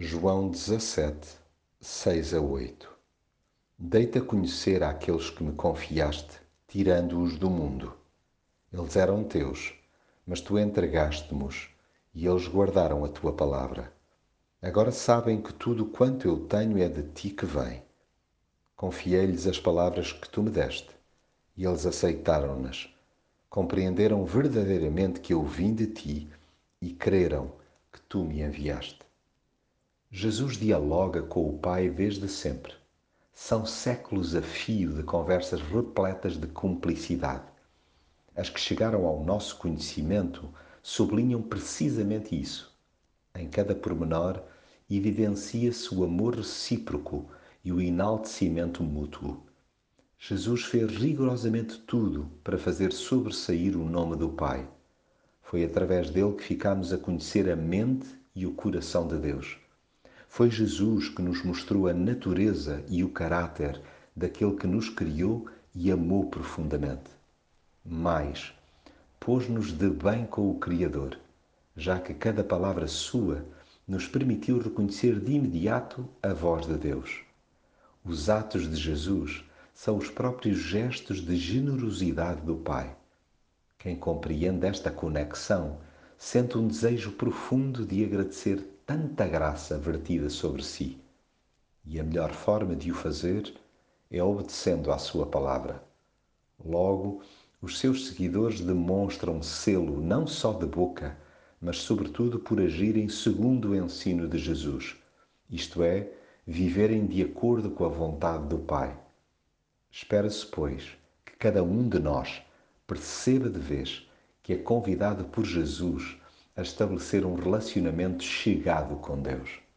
João 17, 6 a 8 Deita conhecer àqueles que me confiaste, tirando-os do mundo. Eles eram teus, mas tu entregaste-mos e eles guardaram a tua palavra. Agora sabem que tudo quanto eu tenho é de ti que vem. Confiei-lhes as palavras que tu me deste e eles aceitaram-nas. Compreenderam verdadeiramente que eu vim de ti e creram que tu me enviaste. Jesus dialoga com o Pai desde sempre. São séculos a fio de conversas repletas de cumplicidade. As que chegaram ao nosso conhecimento sublinham precisamente isso. Em cada pormenor evidencia-se o amor recíproco e o enaltecimento mútuo. Jesus fez rigorosamente tudo para fazer sobressair o nome do Pai. Foi através dele que ficamos a conhecer a mente e o coração de Deus. Foi Jesus que nos mostrou a natureza e o caráter daquele que nos criou e amou profundamente. Mais, pôs-nos de bem com o Criador, já que cada palavra sua nos permitiu reconhecer de imediato a voz de Deus. Os atos de Jesus são os próprios gestos de generosidade do Pai. Quem compreende esta conexão sente um desejo profundo de agradecer tanta graça vertida sobre si. E a melhor forma de o fazer é obedecendo à sua palavra. Logo, os seus seguidores demonstram selo não só de boca, mas sobretudo por agirem segundo o ensino de Jesus, isto é, viverem de acordo com a vontade do Pai. Espera-se, pois, que cada um de nós perceba de vez que é convidado por Jesus a estabelecer um relacionamento chegado com Deus.